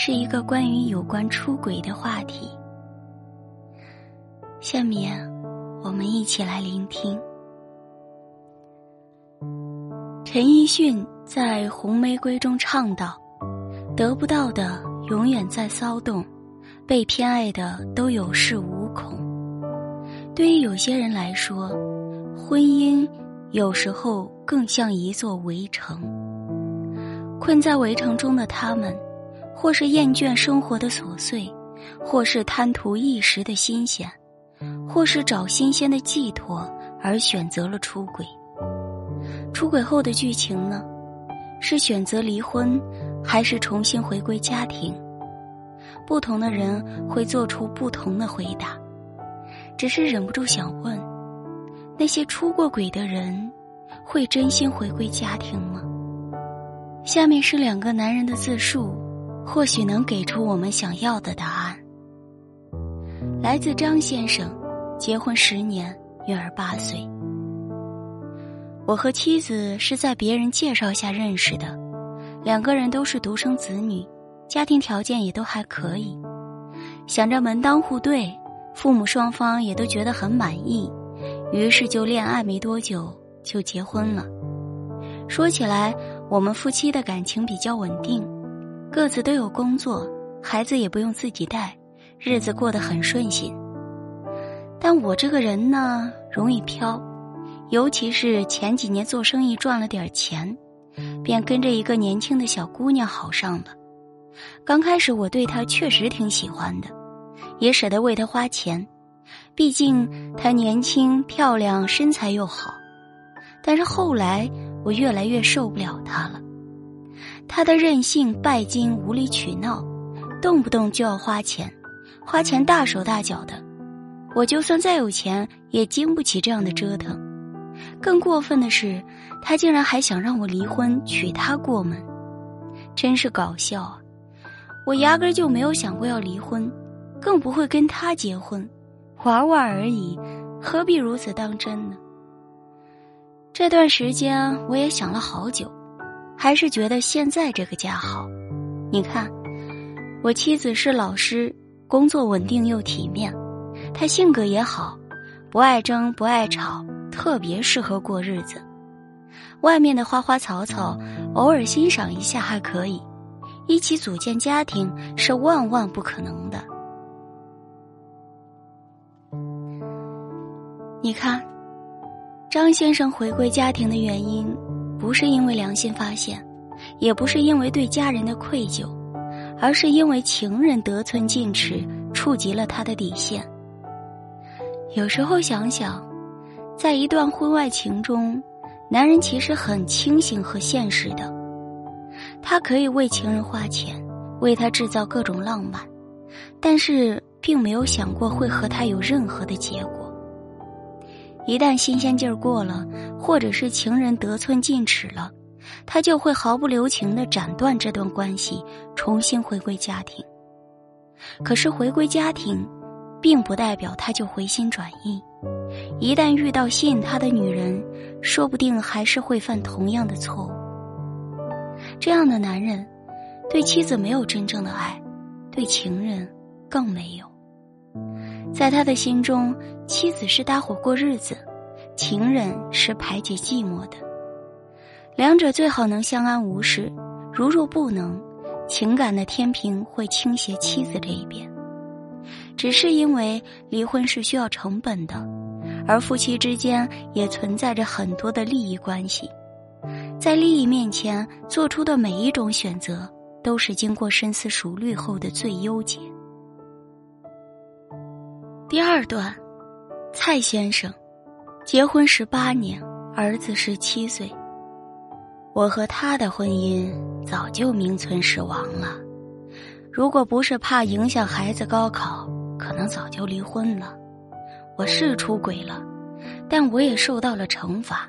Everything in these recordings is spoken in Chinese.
是一个关于有关出轨的话题。下面我们一起来聆听。陈奕迅在《红玫瑰》中唱道：“得不到的永远在骚动。”被偏爱的都有恃无恐。对于有些人来说，婚姻有时候更像一座围城。困在围城中的他们，或是厌倦生活的琐碎，或是贪图一时的新鲜，或是找新鲜的寄托而选择了出轨。出轨后的剧情呢？是选择离婚，还是重新回归家庭？不同的人会做出不同的回答，只是忍不住想问：那些出过轨的人，会真心回归家庭吗？下面是两个男人的自述，或许能给出我们想要的答案。来自张先生，结婚十年，女儿八岁。我和妻子是在别人介绍下认识的，两个人都是独生子女。家庭条件也都还可以，想着门当户对，父母双方也都觉得很满意，于是就恋爱没多久就结婚了。说起来，我们夫妻的感情比较稳定，各自都有工作，孩子也不用自己带，日子过得很顺心。但我这个人呢，容易飘，尤其是前几年做生意赚了点钱，便跟着一个年轻的小姑娘好上了。刚开始我对她确实挺喜欢的，也舍得为她花钱，毕竟她年轻漂亮，身材又好。但是后来我越来越受不了她了，他的任性、拜金、无理取闹，动不动就要花钱，花钱大手大脚的。我就算再有钱，也经不起这样的折腾。更过分的是，他竟然还想让我离婚，娶她过门，真是搞笑啊！我压根就没有想过要离婚，更不会跟他结婚，玩玩而已，何必如此当真呢？这段时间我也想了好久，还是觉得现在这个家好。你看，我妻子是老师，工作稳定又体面，她性格也好，不爱争不爱吵，特别适合过日子。外面的花花草草，偶尔欣赏一下还可以。一起组建家庭是万万不可能的。你看，张先生回归家庭的原因，不是因为良心发现，也不是因为对家人的愧疚，而是因为情人得寸进尺，触及了他的底线。有时候想想，在一段婚外情中，男人其实很清醒和现实的。他可以为情人花钱，为他制造各种浪漫，但是并没有想过会和他有任何的结果。一旦新鲜劲儿过了，或者是情人得寸进尺了，他就会毫不留情的斩断这段关系，重新回归家庭。可是回归家庭，并不代表他就回心转意。一旦遇到吸引他的女人，说不定还是会犯同样的错误。这样的男人，对妻子没有真正的爱，对情人更没有。在他的心中，妻子是搭伙过日子，情人是排解寂寞的。两者最好能相安无事。如若不能，情感的天平会倾斜妻子这一边。只是因为离婚是需要成本的，而夫妻之间也存在着很多的利益关系。在利益面前做出的每一种选择，都是经过深思熟虑后的最优解。第二段，蔡先生，结婚十八年，儿子十七岁。我和他的婚姻早就名存实亡了。如果不是怕影响孩子高考，可能早就离婚了。我是出轨了，但我也受到了惩罚，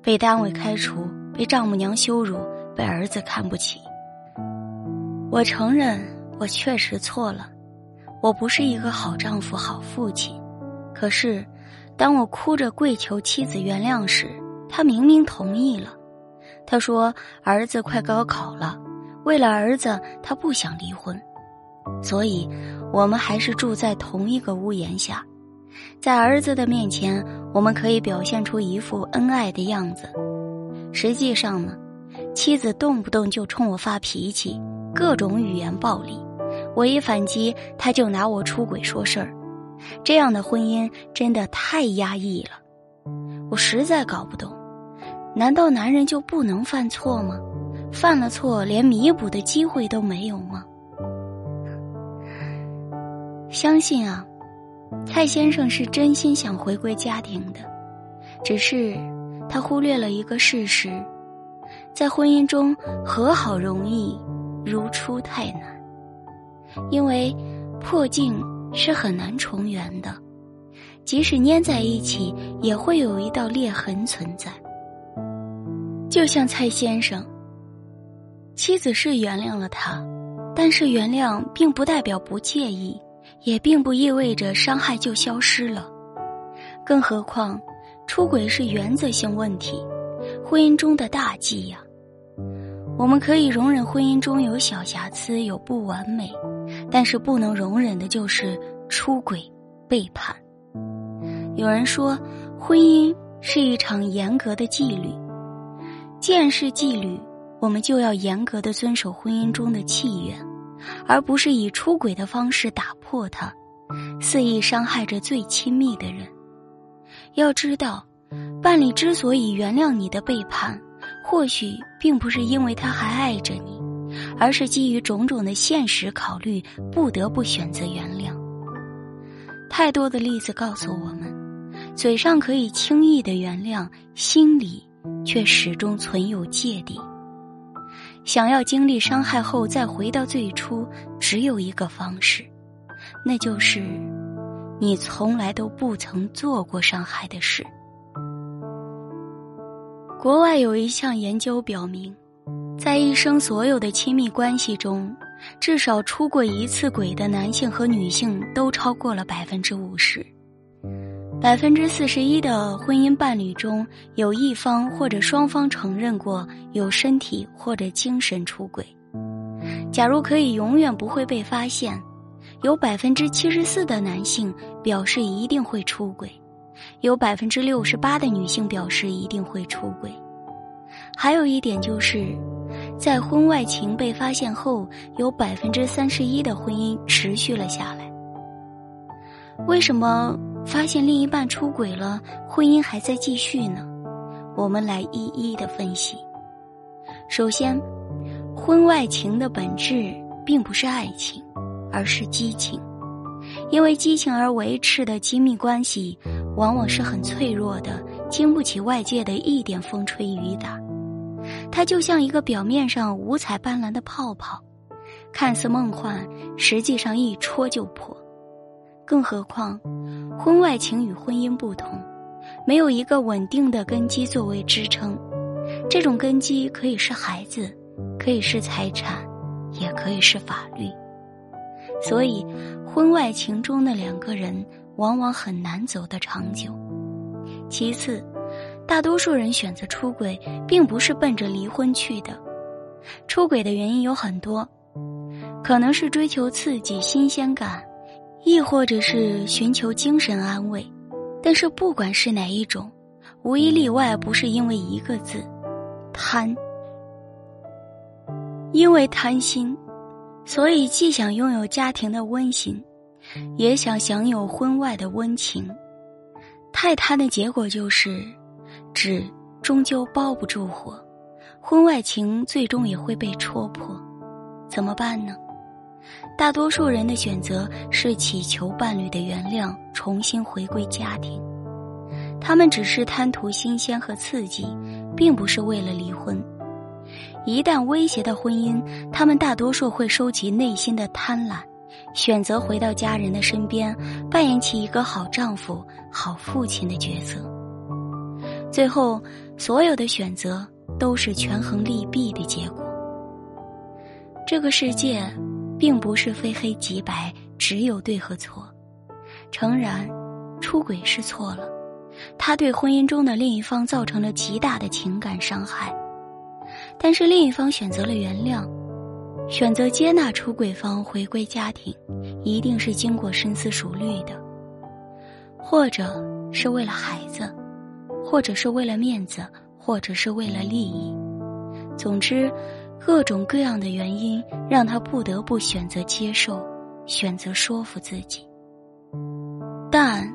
被单位开除，被丈母娘羞辱，被儿子看不起。我承认，我确实错了，我不是一个好丈夫、好父亲。可是，当我哭着跪求妻子原谅时，他明明同意了。他说：“儿子快高考了，为了儿子，他不想离婚，所以我们还是住在同一个屋檐下。在儿子的面前，我们可以表现出一副恩爱的样子。实际上呢，妻子动不动就冲我发脾气，各种语言暴力。我一反击，他就拿我出轨说事儿。这样的婚姻真的太压抑了，我实在搞不懂。”难道男人就不能犯错吗？犯了错连弥补的机会都没有吗？相信啊，蔡先生是真心想回归家庭的，只是他忽略了一个事实：在婚姻中和好容易，如初太难。因为破镜是很难重圆的，即使粘在一起，也会有一道裂痕存在。就像蔡先生，妻子是原谅了他，但是原谅并不代表不介意，也并不意味着伤害就消失了。更何况，出轨是原则性问题，婚姻中的大忌呀。我们可以容忍婚姻中有小瑕疵、有不完美，但是不能容忍的就是出轨、背叛。有人说，婚姻是一场严格的纪律。既然是纪律，我们就要严格的遵守婚姻中的契约，而不是以出轨的方式打破它，肆意伤害着最亲密的人。要知道，伴侣之所以原谅你的背叛，或许并不是因为他还爱着你，而是基于种种的现实考虑，不得不选择原谅。太多的例子告诉我们，嘴上可以轻易的原谅，心里。却始终存有芥蒂。想要经历伤害后再回到最初，只有一个方式，那就是你从来都不曾做过伤害的事。国外有一项研究表明，在一生所有的亲密关系中，至少出过一次轨的男性和女性都超过了百分之五十。百分之四十一的婚姻伴侣中有一方或者双方承认过有身体或者精神出轨。假如可以永远不会被发现，有百分之七十四的男性表示一定会出轨，有百分之六十八的女性表示一定会出轨。还有一点就是，在婚外情被发现后，有百分之三十一的婚姻持续了下来。为什么？发现另一半出轨了，婚姻还在继续呢。我们来一一的分析。首先，婚外情的本质并不是爱情，而是激情。因为激情而维持的亲密关系，往往是很脆弱的，经不起外界的一点风吹雨打。它就像一个表面上五彩斑斓的泡泡，看似梦幻，实际上一戳就破。更何况。婚外情与婚姻不同，没有一个稳定的根基作为支撑。这种根基可以是孩子，可以是财产，也可以是法律。所以，婚外情中的两个人往往很难走得长久。其次，大多数人选择出轨，并不是奔着离婚去的。出轨的原因有很多，可能是追求刺激、新鲜感。亦或者是寻求精神安慰，但是不管是哪一种，无一例外不是因为一个字——贪。因为贪心，所以既想拥有家庭的温馨，也想享有婚外的温情。太贪的结果就是，纸终究包不住火，婚外情最终也会被戳破。怎么办呢？大多数人的选择是祈求伴侣的原谅，重新回归家庭。他们只是贪图新鲜和刺激，并不是为了离婚。一旦威胁到婚姻，他们大多数会收起内心的贪婪，选择回到家人的身边，扮演起一个好丈夫、好父亲的角色。最后，所有的选择都是权衡利弊的结果。这个世界，并不是非黑即白，只有对和错。诚然，出轨是错了，他对婚姻中的另一方造成了极大的情感伤害。但是另一方选择了原谅，选择接纳出轨方回归家庭，一定是经过深思熟虑的，或者是为了孩子，或者是为了面子，或者是为了利益。总之，各种各样的原因让他不得不选择接受，选择说服自己。但，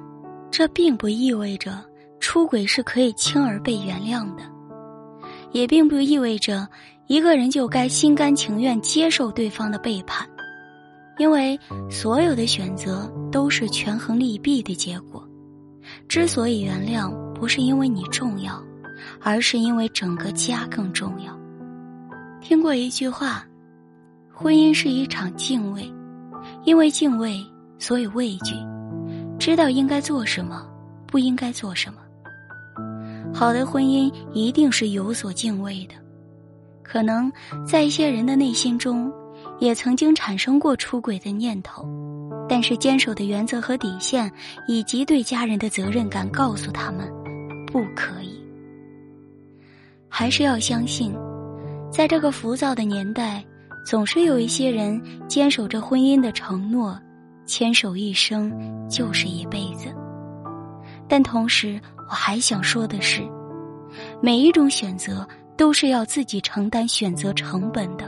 这并不意味着出轨是可以轻而被原谅的。也并不意味着一个人就该心甘情愿接受对方的背叛，因为所有的选择都是权衡利弊的结果。之所以原谅，不是因为你重要，而是因为整个家更重要。听过一句话：婚姻是一场敬畏，因为敬畏，所以畏惧，知道应该做什么，不应该做什么。好的婚姻一定是有所敬畏的，可能在一些人的内心中，也曾经产生过出轨的念头，但是坚守的原则和底线，以及对家人的责任感，告诉他们，不可以。还是要相信，在这个浮躁的年代，总是有一些人坚守着婚姻的承诺，牵手一生就是一辈子。但同时，我还想说的是，每一种选择都是要自己承担选择成本的。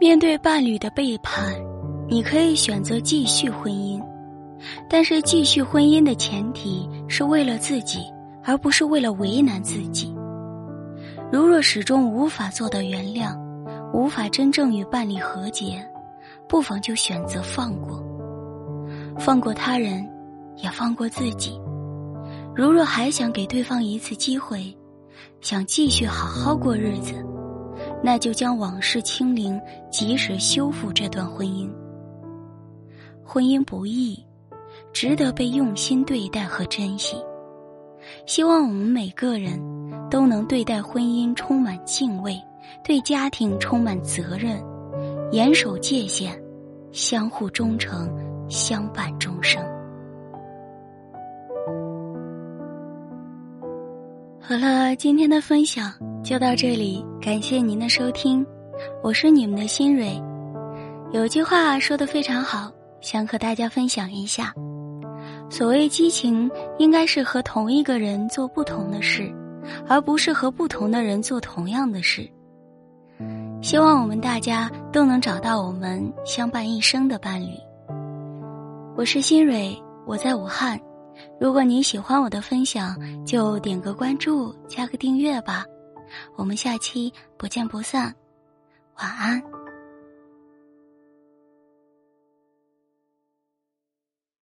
面对伴侣的背叛，你可以选择继续婚姻，但是继续婚姻的前提是为了自己，而不是为了为难自己。如若始终无法做到原谅，无法真正与伴侣和解，不妨就选择放过，放过他人，也放过自己。如若还想给对方一次机会，想继续好好过日子，那就将往事清零，及时修复这段婚姻。婚姻不易，值得被用心对待和珍惜。希望我们每个人都能对待婚姻充满敬畏，对家庭充满责任，严守界限，相互忠诚，相伴终生。好了，今天的分享就到这里，感谢您的收听，我是你们的新蕊。有句话说的非常好，想和大家分享一下：所谓激情，应该是和同一个人做不同的事，而不是和不同的人做同样的事。希望我们大家都能找到我们相伴一生的伴侣。我是新蕊，我在武汉。如果你喜欢我的分享，就点个关注，加个订阅吧。我们下期不见不散，晚安。